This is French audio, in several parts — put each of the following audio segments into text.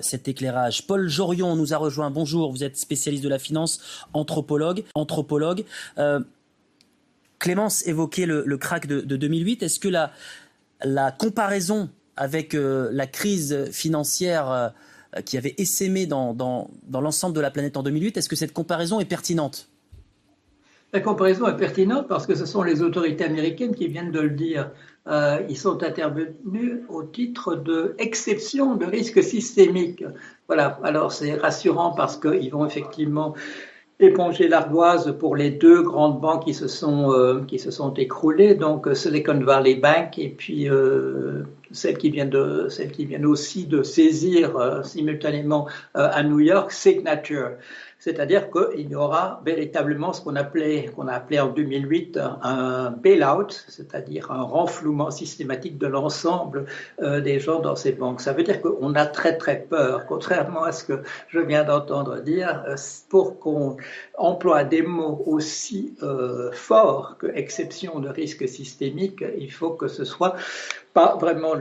cet éclairage. Paul Jorion nous a rejoint. Bonjour, vous êtes spécialiste de la finance, anthropologue. anthropologue. Clémence évoquait le, le crack de, de 2008. Est-ce que la, comparaison avec la crise financière qui avait essaimé dans, dans l'ensemble de la planète en 2008, est-ce que cette comparaison est pertinente? La comparaison est pertinente parce que ce sont les autorités américaines qui viennent de le dire. Euh, ils sont intervenus au titre de exception de risque systémique. Voilà, alors c'est rassurant parce qu'ils vont effectivement éponger l'ardoise pour les deux grandes banques qui se sont, euh, qui se sont écroulées, donc Silicon Valley Bank et puis euh, celle, qui vient de, qui aussi de saisir euh, simultanément à New York, Signature c'est-à-dire qu'il y aura véritablement ce qu'on appelait, qu'on a appelé en 2008 un bail-out, c'est-à-dire un renflouement systématique de l'ensemble euh, des gens dans ces banques. Ça veut dire qu'on a très très peur, contrairement à ce que je viens d'entendre dire, euh, pour qu'on emploie des mots aussi euh, forts que exception de risque systémique, il faut que ce soit pas vraiment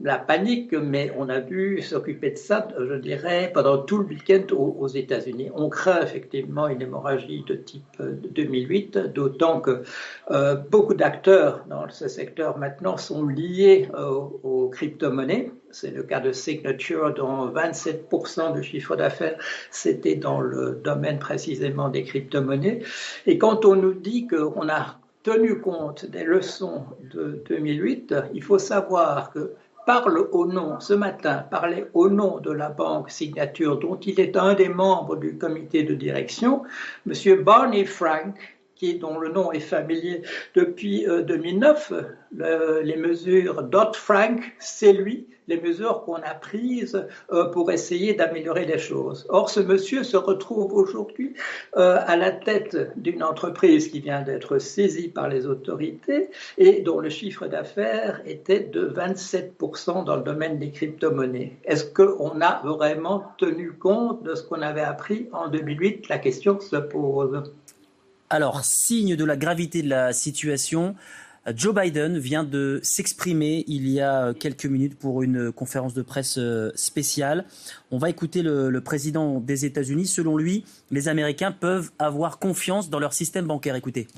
la panique, mais on a vu s'occuper de ça, je dirais, pendant tout le week-end aux, États-Unis. On craint effectivement une hémorragie de type 2008, euh, d'autant que euh, beaucoup d'acteurs dans ce secteur maintenant sont liés euh, aux crypto-monnaies. C'est le cas de Signature, dont 27% du chiffre d'affaires, c'était dans le domaine précisément des crypto-monnaies. Et quand on nous dit qu'on a tenu compte des leçons de 2008, il faut savoir que parle au nom, ce matin, parlait au nom de la banque Signature, dont il est un des membres du comité de direction, M. Barney Frank, qui, dont le nom est familier depuis 2009, euh, les mesures Dodd-Frank, c'est lui, les mesures qu'on a prises euh, pour essayer d'améliorer les choses. Or, ce monsieur se retrouve aujourd'hui euh, à la tête d'une entreprise qui vient d'être saisie par les autorités et dont le chiffre d'affaires était de 27% dans le domaine des crypto-monnaies. Est-ce qu'on a vraiment tenu compte de ce qu'on avait appris en 2008 La question se pose. Alors, signe de la gravité de la situation, Joe Biden vient de s'exprimer il y a quelques minutes pour une conférence de presse euh, spéciale. On va écouter le, le président des États-Unis. Selon lui, les Américains peuvent avoir confiance dans leur système bancaire. Écoutez.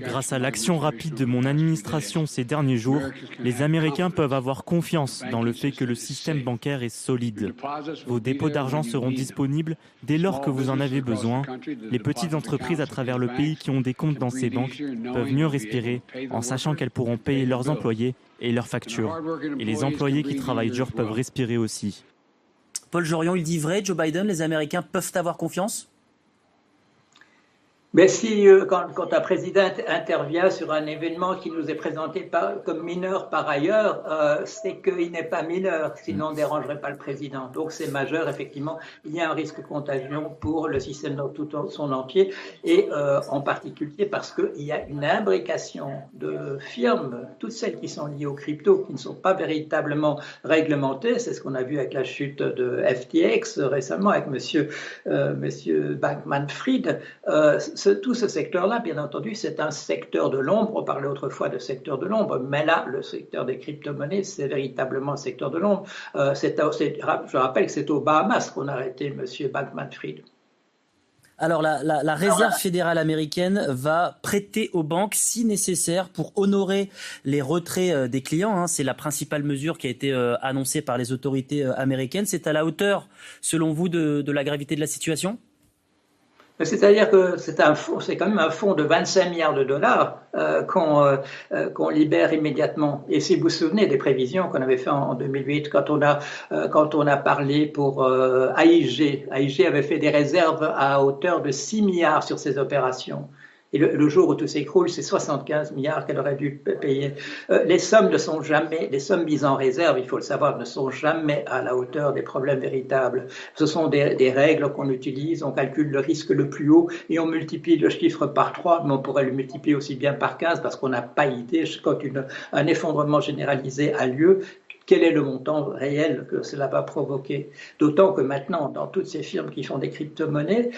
Grâce à l'action rapide de mon administration ces derniers jours, les Américains peuvent avoir confiance dans le fait que le système bancaire est solide. Vos dépôts d'argent seront disponibles dès lors que vous en avez besoin. Les petites entreprises à travers le pays qui ont des comptes dans ces banques peuvent mieux respirer en sachant qu'elles pourront payer leurs employés et leurs factures. Et les employés qui travaillent dur peuvent respirer aussi. Paul Jorion, il dit vrai, Joe Biden, les Américains peuvent avoir confiance? Mais si, euh, quand, quand, un président intervient sur un événement qui nous est présenté par, comme mineur par ailleurs, euh, c'est qu'il n'est pas mineur, sinon on ne dérangerait pas le président. Donc c'est majeur, effectivement. Il y a un risque de contagion pour le système dans tout son entier, et euh, en particulier parce qu'il y a une imbrication de firmes, toutes celles qui sont liées aux crypto, qui ne sont pas véritablement réglementées. C'est ce qu'on a vu avec la chute de FTX récemment, avec Monsieur, euh, monsieur Bankman-Fried. Tout ce secteur-là, bien entendu, c'est un secteur de l'ombre. On parlait autrefois de secteur de l'ombre, mais là, le secteur des crypto-monnaies, c'est véritablement un secteur de l'ombre. Euh, je rappelle que c'est aux Bahamas qu'on a arrêté M. Bankman-Fried. Alors la, réserve fédérale américaine va prêter aux banques si nécessaire pour honorer les retraits euh, des clients. Hein. C'est la principale mesure qui a été euh, annoncée par les autorités américaines. C'est à la hauteur, selon vous, de la gravité de la situation? C'est-à-dire que c'est un c'est quand même un fonds de 25 milliards de dollars euh, qu'on euh, euh, qu'on libère immédiatement. Et si vous vous souvenez des prévisions qu'on avait fait en, 2008, quand on a quand on a parlé pour AIG, AIG avait fait des réserves à hauteur de 6 milliards sur ces opérations. Et le, jour où tout s'écroule, c'est 75 milliards qu'elle aurait dû payer. Euh, les sommes ne sont jamais, les sommes mises en réserve, il faut le savoir, ne sont jamais à la hauteur des problèmes véritables. Ce sont des, des règles qu'on utilise, on calcule le risque le plus haut et on multiplie le chiffre par 3, mais on pourrait le multiplier aussi bien par 15 parce qu'on n'a pas idée quand une, un effondrement généralisé a lieu, quel est le montant réel que cela va provoquer. D'autant que maintenant, dans toutes ces firmes qui font des crypto-monnaies,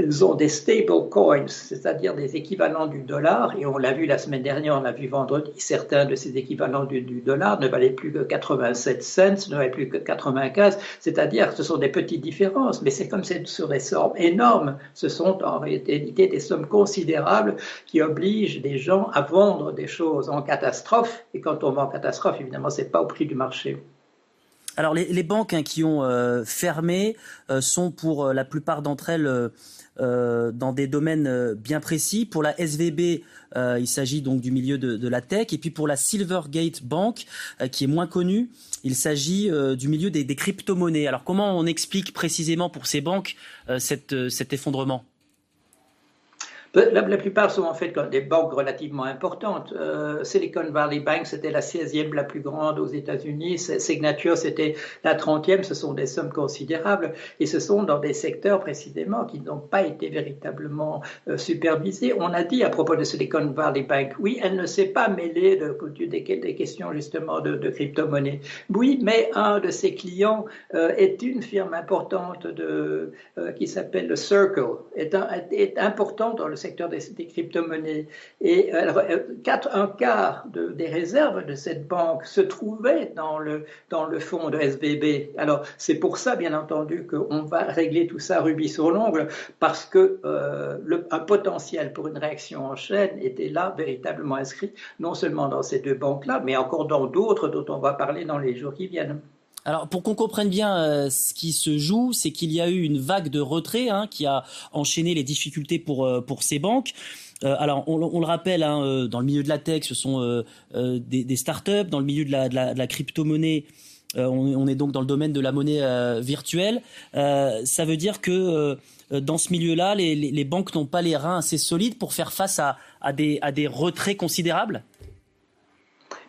elles ont des stable coins, c'est-à-dire des équivalents du dollar, et on l'a vu la semaine dernière, on l'a vu vendredi, certains de ces équivalents du, dollar ne valaient plus que 87 cents, ne valaient plus que 95, c'est-à-dire que ce sont des petites différences, mais c'est comme sur des sommes énormes, ce sont en réalité des sommes considérables qui obligent des gens à vendre des choses en catastrophe, et quand on vend en catastrophe, évidemment, c'est pas au prix du marché. Alors les, banques hein, qui ont euh, fermé euh, sont pour euh, la plupart d'entre elles dans des domaines bien précis. Pour la SVB, il s'agit donc du milieu de, la tech. Et puis pour la Silvergate Bank, qui est moins connue, il s'agit du milieu des, crypto-monnaies. Alors comment on explique précisément pour ces banques cet effondrement? La, plupart sont en fait des banques relativement importantes. Euh, Silicon Valley Bank, c'était la 16e la plus grande aux États-Unis. Signature, c'était la 30e. Ce sont des sommes considérables. Et ce sont dans des secteurs précisément qui n'ont pas été véritablement euh, supervisés. On a dit à propos de Silicon Valley Bank, oui, elle ne s'est pas mêlée de, des, questions justement de, de crypto-monnaie. Oui, mais un de ses clients euh, est une firme importante qui s'appelle le Circle, est, est important dans le secteur des, crypto-monnaies. Et euh, quatre, un quart de, des réserves de cette banque se trouvaient dans le, dans le fonds de SVB. Alors, c'est pour ça, bien entendu, qu'on va régler tout ça rubis sur l'ongle, parce que euh, le, un potentiel pour une réaction en chaîne était là, véritablement inscrit, non seulement dans ces deux banques-là, mais encore dans d'autres dont on va parler dans les jours qui viennent. Alors pour qu'on comprenne bien euh, ce qui se joue, c'est qu'il y a eu une vague de retrait hein, qui a enchaîné les difficultés pour euh, pour ces banques. Euh, alors on, le rappelle, hein, dans le milieu de la tech, ce sont des, des startups, dans le milieu de la, de la, crypto-monnaie. On, est donc dans le domaine de la monnaie virtuelle. ça veut dire que dans ce milieu-là, les, les, banques n'ont pas les reins assez solides pour faire face à, à, des, à des retraits considérables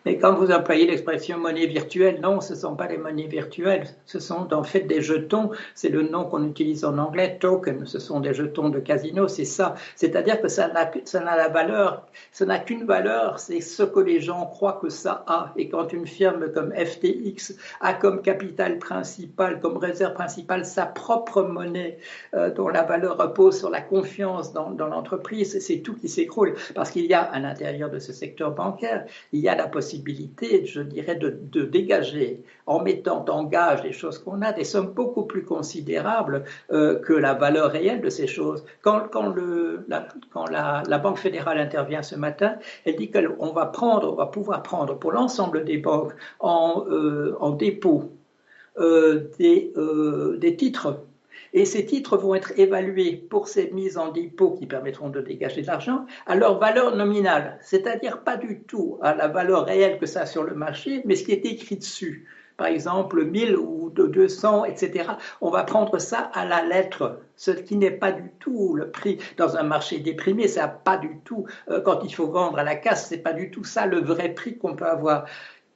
mais quand vous employez l'expression monnaie virtuelle, non, ce ne sont pas les monnaies virtuelles, ce sont en fait des jetons, c'est le nom qu'on utilise en anglais, token, ce sont des jetons de casino, c'est ça. C'est-à-dire que ça n'a la valeur, ça n'a qu'une valeur, c'est ce que les gens croient que ça a. Et quand une firme comme FTX a comme capital principal, comme réserve principale, sa propre monnaie, euh, dont la valeur repose sur la confiance dans, dans l'entreprise, c'est tout qui s'écroule. Parce qu'il y a à l'intérieur de ce secteur bancaire, il y a la possibilité je dirais, de, dégager, en mettant en gage les choses qu'on a, des sommes beaucoup plus considérables euh, que la valeur réelle de ces choses. Quand, quand, le, la, quand la, Banque fédérale intervient ce matin, elle dit qu'on va prendre, on va pouvoir prendre pour l'ensemble des banques en, euh, en dépôt euh, des, des titres et ces titres vont être évalués pour ces mises en dépôt qui permettront de dégager de l'argent à leur valeur nominale, c'est-à-dire pas du tout à la valeur réelle que ça a sur le marché, mais ce qui est écrit dessus. Par exemple, 1000 ou 200, etc. On va prendre ça à la lettre, ce qui n'est pas du tout le prix dans un marché déprimé. Ça pas du tout, euh, quand il faut vendre à la casse, c'est pas du tout ça le vrai prix qu'on peut avoir.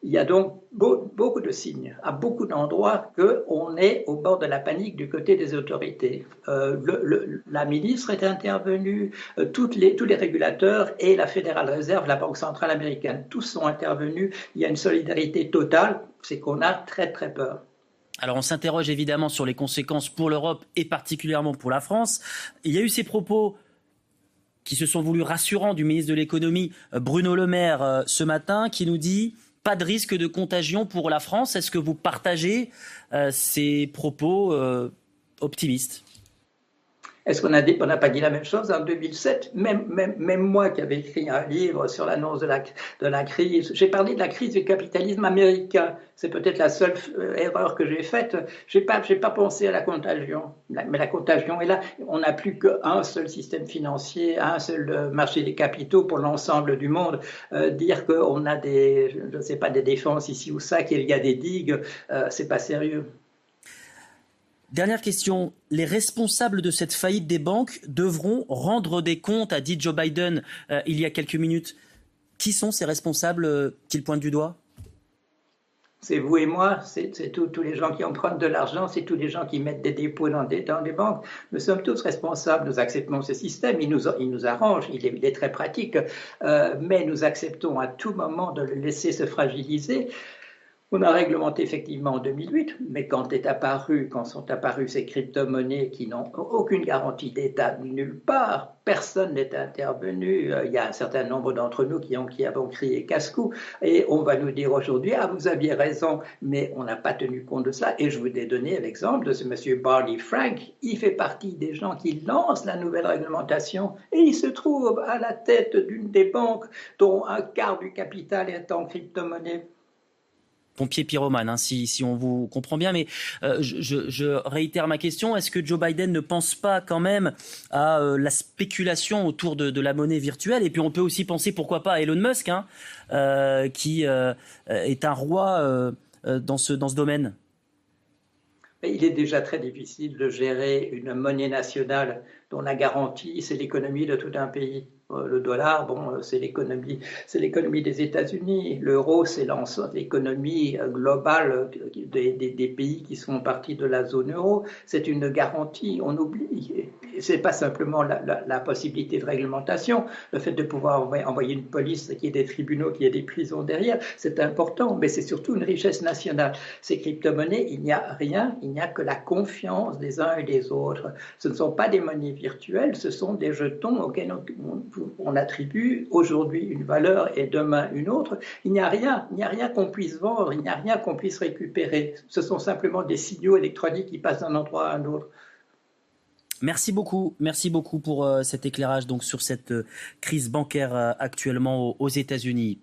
Il y a donc beaucoup de signes à beaucoup d'endroits qu'on est au bord de la panique du côté des autorités. Euh, la ministre est intervenue, euh, tous les régulateurs et la Fédérale Réserve, la Banque centrale américaine, tous sont intervenus. Il y a une solidarité totale, c'est qu'on a très très peur. Alors on s'interroge évidemment sur les conséquences pour l'Europe et particulièrement pour la France. Il y a eu ces propos qui se sont voulus rassurants du ministre de l'économie Bruno Le Maire ce matin qui nous dit pas de risque de contagion pour la France. Est-ce que vous partagez euh, ces propos euh, optimistes? Est-ce qu'on n'a pas dit la même chose en 2007 même, moi qui avais écrit un livre sur l'annonce de la, crise, j'ai parlé de la crise du capitalisme américain. C'est peut-être la seule euh, erreur que j'ai faite. Je n'ai pas, pensé à la contagion. Mais la contagion est là. On n'a plus qu'un seul système financier, un seul euh, marché des capitaux pour l'ensemble du monde. Euh, dire qu'on a des, je sais pas, des défenses ici ou ça, qu'il y a des digues, euh, c'est pas sérieux. Dernière question. Les responsables de cette faillite des banques devront rendre des comptes, a dit Joe Biden euh, il y a quelques minutes. Qui sont ces responsables euh, qu'il pointe du doigt? C'est vous et moi, c'est tous les gens qui empruntent de l'argent, c'est tous les gens qui mettent des dépôts dans des, des banques. Nous sommes tous responsables, nous acceptons ce système, il nous, il nous arrange, il est, très pratique, euh, mais nous acceptons à tout moment de le laisser se fragiliser. On a réglementé effectivement en 2008, mais quand est apparu, quand sont apparues ces crypto-monnaies qui n'ont aucune garantie d'État nulle part, personne n'est intervenu. Euh, il y a un certain nombre d'entre nous qui ont, avons crié casse-cou, et on va nous dire aujourd'hui, ah vous aviez raison, mais on n'a pas tenu compte de ça. Et je vous ai donné l'exemple de ce monsieur Barney Frank. Il fait partie des gens qui lancent la nouvelle réglementation, et il se trouve à la tête d'une des banques dont un quart du capital est en crypto-monnaie pompier pyromane, hein, si, on vous comprend bien. Mais euh, je, réitère ma question. Est-ce que Joe Biden ne pense pas quand même à euh, la spéculation autour de, de, la monnaie virtuelle? Et puis on peut aussi penser, pourquoi pas, à Elon Musk, hein, euh, qui est un roi dans, ce, dans ce domaine? Il est déjà très difficile de gérer une monnaie nationale dont la garantie, c'est l'économie de tout un pays. Euh, le dollar, bon, euh, c'est l'économie, c'est l'économie des États-Unis. L'euro, c'est l'économie euh, globale des, pays qui sont partis de la zone euro. C'est une garantie. On oublie. C'est pas simplement la, possibilité de réglementation, le fait de pouvoir envoyer une police qui ait des tribunaux, qui ait des prisons derrière, c'est important, mais c'est surtout une richesse nationale. Ces crypto-monnaies, il n'y a rien, il n'y a que la confiance des uns et des autres. Ce ne sont pas des monnaies virtuelles, ce sont des jetons auxquels on attribue aujourd'hui une valeur et demain une autre, il n'y a rien, il n'y a rien qu'on puisse vendre, il n'y a rien qu'on puisse récupérer. Ce sont simplement des signaux électroniques qui passent d'un endroit à un autre. Merci beaucoup, merci beaucoup pour euh, cet éclairage donc sur cette euh, crise bancaire euh, actuellement aux États-Unis.